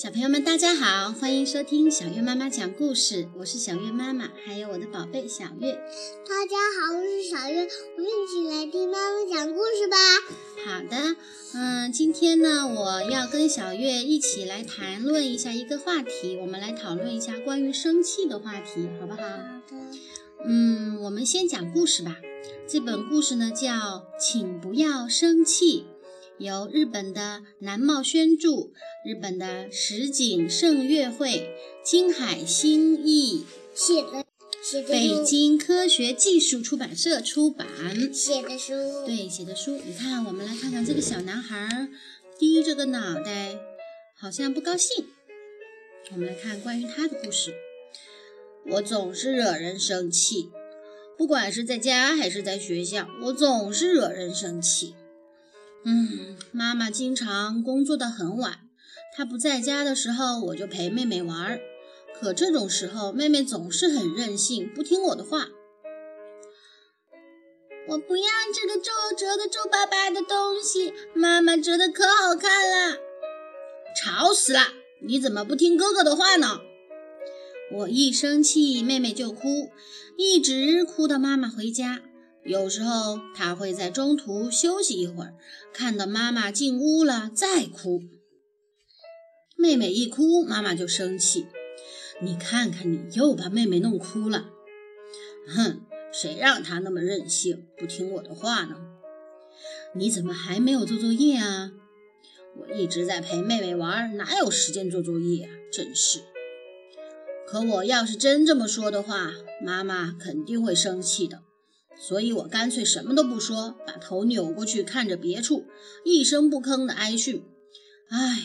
小朋友们，大家好，欢迎收听小月妈妈讲故事。我是小月妈妈，还有我的宝贝小月。大家好，我是小月，我们一起来听妈妈讲故事吧。好的，嗯，今天呢，我要跟小月一起来谈论一下一个话题，我们来讨论一下关于生气的话题，好不好？好的。嗯，我们先讲故事吧。这本故事呢叫《请不要生气》。由日本的南茂宣著，日本的石井胜月会、金海心译写的，写的北京科学技术出版社出版写的书，对写的书。你看，我们来看看这个小男孩低着个脑袋，好像不高兴。我们来看关于他的故事。我总是惹人生气，不管是在家还是在学校，我总是惹人生气。嗯，妈妈经常工作的很晚，她不在家的时候，我就陪妹妹玩。可这种时候，妹妹总是很任性，不听我的话。我不要这个皱褶的皱巴巴的东西，妈妈折的可好看了。吵死了！你怎么不听哥哥的话呢？我一生气，妹妹就哭，一直哭到妈妈回家。有时候他会在中途休息一会儿，看到妈妈进屋了再哭。妹妹一哭，妈妈就生气。你看看，你又把妹妹弄哭了。哼，谁让她那么任性，不听我的话呢？你怎么还没有做作业啊？我一直在陪妹妹玩，哪有时间做作业啊？真是。可我要是真这么说的话，妈妈肯定会生气的。所以我干脆什么都不说，把头扭过去看着别处，一声不吭的挨训。唉，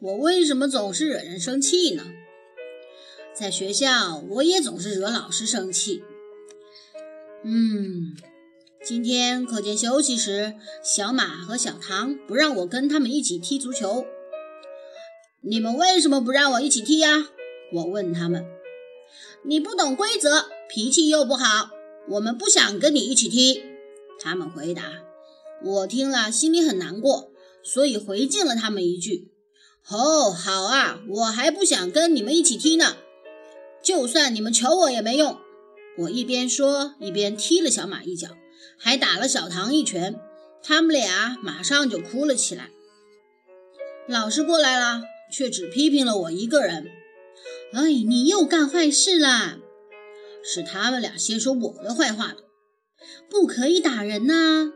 我为什么总是惹人生气呢？在学校，我也总是惹老师生气。嗯，今天课间休息时，小马和小唐不让我跟他们一起踢足球。你们为什么不让我一起踢呀？我问他们。你不懂规则，脾气又不好。我们不想跟你一起踢，他们回答。我听了心里很难过，所以回敬了他们一句：“哦，好啊，我还不想跟你们一起踢呢。就算你们求我也没用。”我一边说一边踢了小马一脚，还打了小唐一拳。他们俩马上就哭了起来。老师过来了，却只批评了我一个人。哎，你又干坏事了！是他们俩先说我的坏话的，不可以打人呐。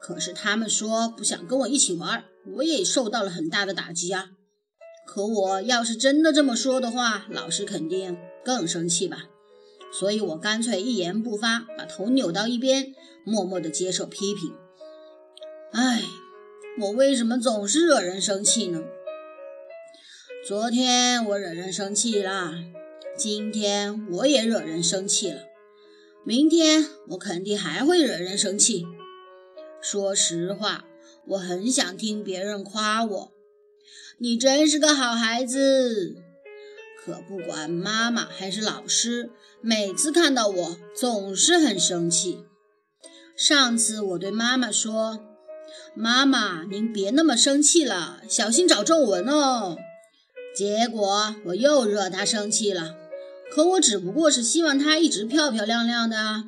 可是他们说不想跟我一起玩，我也受到了很大的打击啊。可我要是真的这么说的话，老师肯定更生气吧。所以我干脆一言不发，把头扭到一边，默默地接受批评。唉，我为什么总是惹人生气呢？昨天我惹人生气了。今天我也惹人生气了，明天我肯定还会惹人生气。说实话，我很想听别人夸我，你真是个好孩子。可不管妈妈还是老师，每次看到我总是很生气。上次我对妈妈说：“妈妈，您别那么生气了，小心长皱纹哦。”结果我又惹她生气了。可我只不过是希望她一直漂漂亮亮的。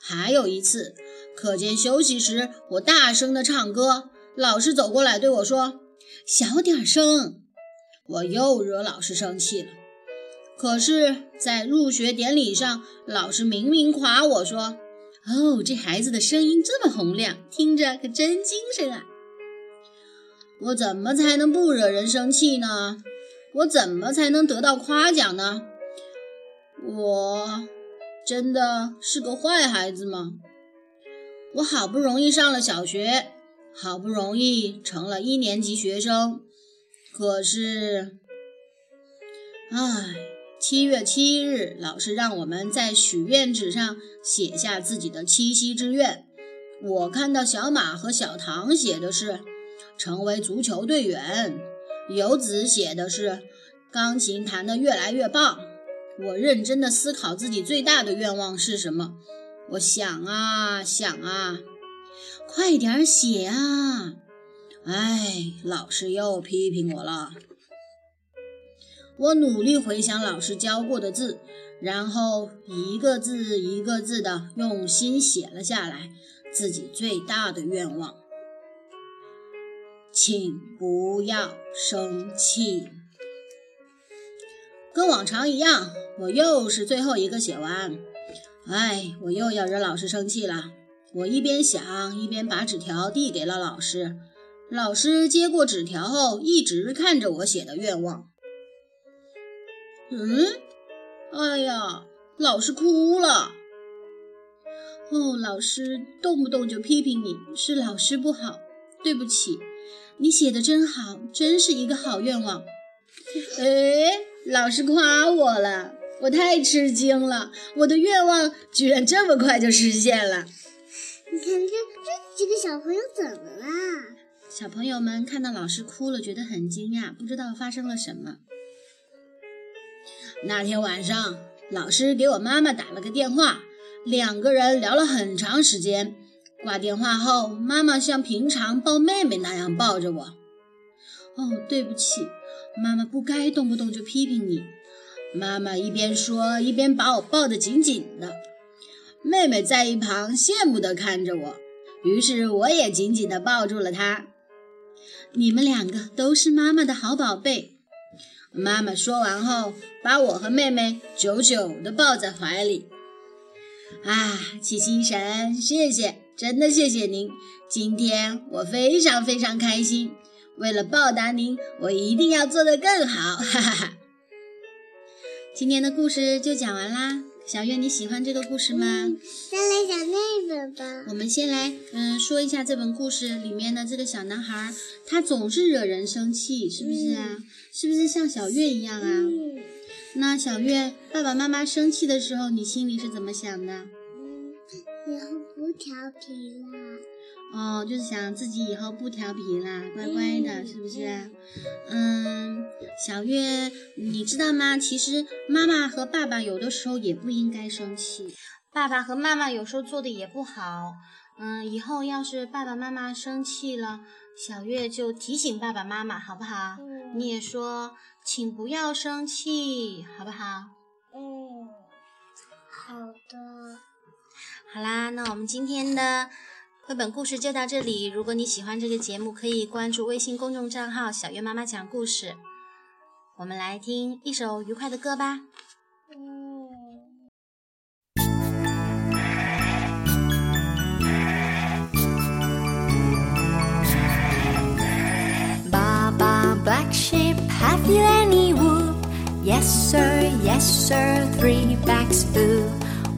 还有一次，课间休息时，我大声地唱歌，老师走过来对我说：“小点声。”我又惹老师生气了。可是，在入学典礼上，老师明明夸我说：“哦，这孩子的声音这么洪亮，听着可真精神啊！”我怎么才能不惹人生气呢？我怎么才能得到夸奖呢？我真的是个坏孩子吗？我好不容易上了小学，好不容易成了一年级学生，可是，唉，七月七日，老师让我们在许愿纸上写下自己的七夕之愿。我看到小马和小唐写的是成为足球队员，游子写的是钢琴弹得越来越棒。我认真的思考自己最大的愿望是什么。我想啊想啊，快点写啊！哎，老师又批评我了。我努力回想老师教过的字，然后一个字一个字的用心写了下来。自己最大的愿望，请不要生气。跟往常一样，我又是最后一个写完。哎，我又要惹老师生气了。我一边想，一边把纸条递给了老师。老师接过纸条后，一直看着我写的愿望。嗯，哎呀，老师哭了。哦，老师动不动就批评你，是老师不好，对不起。你写的真好，真是一个好愿望。哎，老师夸我了，我太吃惊了，我的愿望居然这么快就实现了。你看这这几个小朋友怎么了？小朋友们看到老师哭了，觉得很惊讶，不知道发生了什么。那天晚上，老师给我妈妈打了个电话。两个人聊了很长时间，挂电话后，妈妈像平常抱妹妹那样抱着我。哦，对不起，妈妈不该动不动就批评你。妈妈一边说，一边把我抱得紧紧的。妹妹在一旁羡慕地看着我，于是我也紧紧地抱住了她。你们两个都是妈妈的好宝贝。妈妈说完后，把我和妹妹久久地抱在怀里。啊，七星神，谢谢，真的谢谢您。今天我非常非常开心。为了报答您，我一定要做得更好。哈哈哈。今天的故事就讲完啦。小月，你喜欢这个故事吗？再来讲那本吧。我们先来，嗯，说一下这本故事里面的这个小男孩，他总是惹人生气，是不是啊？是不是像小月一样啊？那小月，爸爸妈妈生气的时候，你心里是怎么想的？嗯，以后不调皮啦。哦，就是想自己以后不调皮啦，乖乖的，是不是？嗯，小月，你知道吗？其实妈妈和爸爸有的时候也不应该生气，爸爸和妈妈有时候做的也不好。嗯，以后要是爸爸妈妈生气了，小月就提醒爸爸妈妈，好不好？你也说。请不要生气，好不好？嗯，好的。好啦，那我们今天的绘本故事就到这里。如果你喜欢这个节目，可以关注微信公众账号“小月妈妈讲故事”。我们来听一首愉快的歌吧。Black sheep, have you any wool? Yes, sir, yes, sir, three bags full.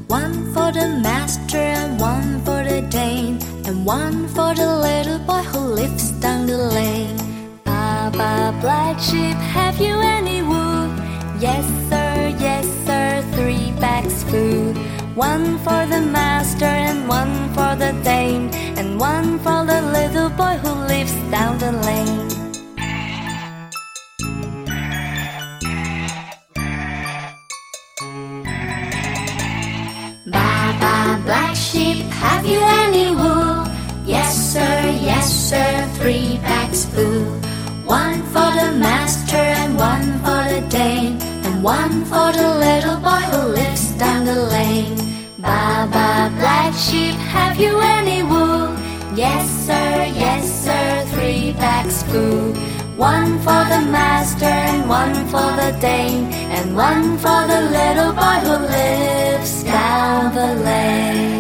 One for the master and one for the dame, and one for the little boy who lives down the lane. Papa Black Sheep, have you any wool? Yes, sir, yes, sir, three bags full. One for the master and one for the dame, and one for the little boy who lives down the lane. black sheep, have you any for the little boy who lives down the lane. Baba black sheep, have you any wool? Yes sir, yes sir, three bags full. One for the master and one for the dame, and one for the little boy who lives down the lane.